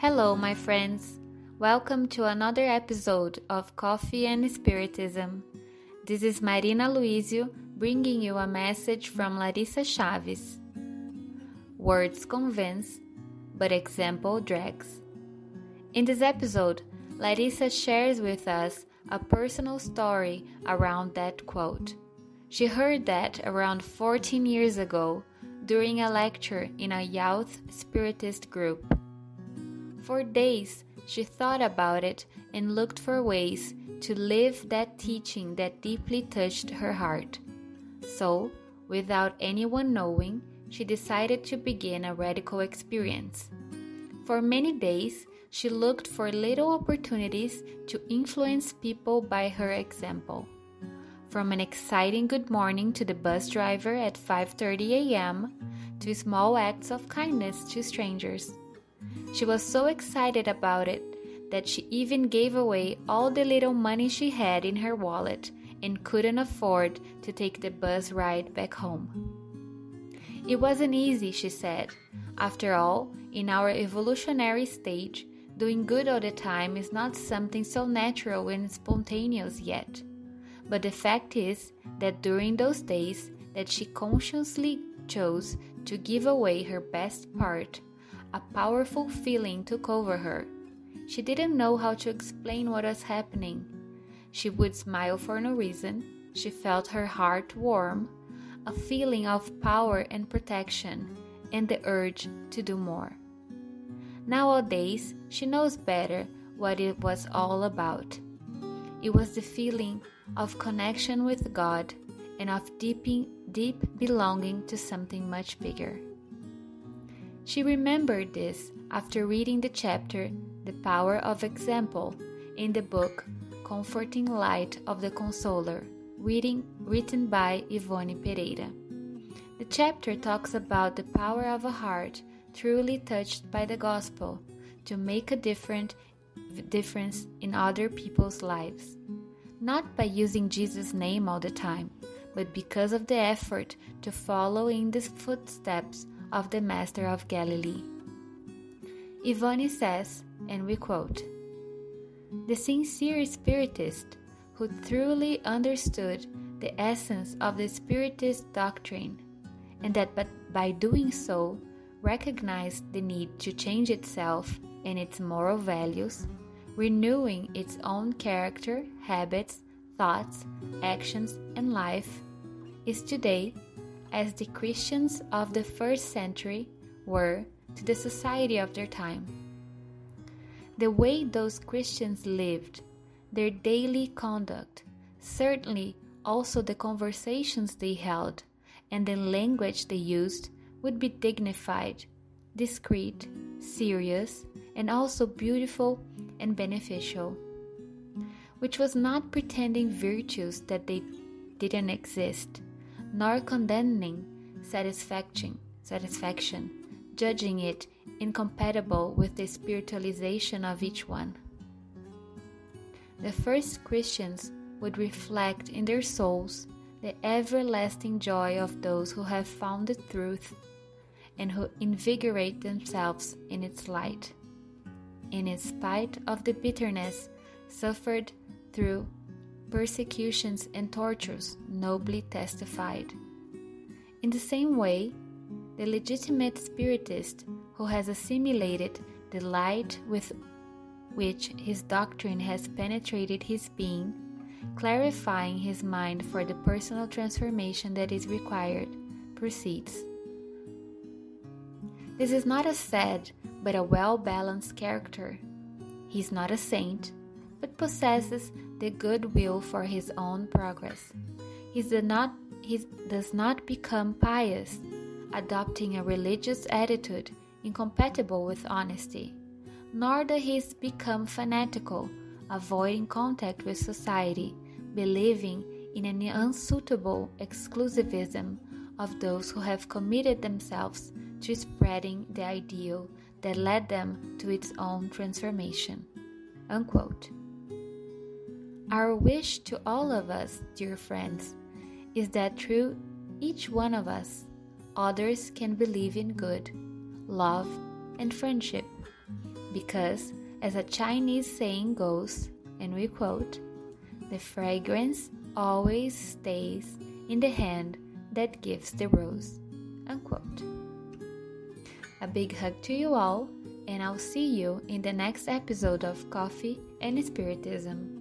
Hello, my friends. Welcome to another episode of Coffee and Spiritism. This is Marina Luizio bringing you a message from Larissa Chaves. Words convince, but example drags. In this episode, Larissa shares with us a personal story around that quote. She heard that around 14 years ago during a lecture in a youth spiritist group. For days, she thought about it and looked for ways to live that teaching that deeply touched her heart. So, without anyone knowing, she decided to begin a radical experience. For many days, she looked for little opportunities to influence people by her example. From an exciting good morning to the bus driver at 5:30 a.m. to small acts of kindness to strangers. She was so excited about it that she even gave away all the little money she had in her wallet and couldn't afford to take the bus ride back home. It wasn't easy, she said. After all, in our evolutionary stage, doing good all the time is not something so natural and spontaneous yet. But the fact is that during those days that she consciously chose to give away her best part a powerful feeling took over her. She didn't know how to explain what was happening. She would smile for no reason. She felt her heart warm, a feeling of power and protection, and the urge to do more. Nowadays, she knows better what it was all about. It was the feeling of connection with God and of deep, deep belonging to something much bigger. She remembered this after reading the chapter The Power of Example in the book Comforting Light of the Consoler, reading, written by Ivone Pereira. The chapter talks about the power of a heart truly touched by the gospel to make a different difference in other people's lives. Not by using Jesus' name all the time, but because of the effort to follow in the footsteps of the Master of Galilee. Ivone says, and we quote The sincere Spiritist who truly understood the essence of the Spiritist doctrine, and that by doing so recognized the need to change itself and its moral values, renewing its own character, habits, thoughts, actions, and life, is today as the Christians of the first century were to the society of their time. The way those Christians lived, their daily conduct, certainly also the conversations they held, and the language they used would be dignified, discreet, serious, and also beautiful and beneficial, which was not pretending virtues that they didn't exist nor condemning satisfaction, satisfaction, judging it incompatible with the spiritualization of each one. The first Christians would reflect in their souls the everlasting joy of those who have found the truth and who invigorate themselves in its light, in spite of the bitterness suffered through persecutions, and tortures nobly testified. In the same way, the legitimate Spiritist who has assimilated the light with which his doctrine has penetrated his being, clarifying his mind for the personal transformation that is required, proceeds. This is not a sad but a well balanced character. He is not a saint, but possesses the goodwill for his own progress. He does not, he does not become pious, adopting a religious attitude incompatible with honesty, nor does he become fanatical, avoiding contact with society, believing in an unsuitable exclusivism of those who have committed themselves to spreading the ideal that led them to its own transformation. Unquote. Our wish to all of us, dear friends, is that through each one of us, others can believe in good, love, and friendship, Because, as a Chinese saying goes, and we quote, the fragrance always stays in the hand that gives the rose. Unquote. A big hug to you all, and I'll see you in the next episode of Coffee and Spiritism.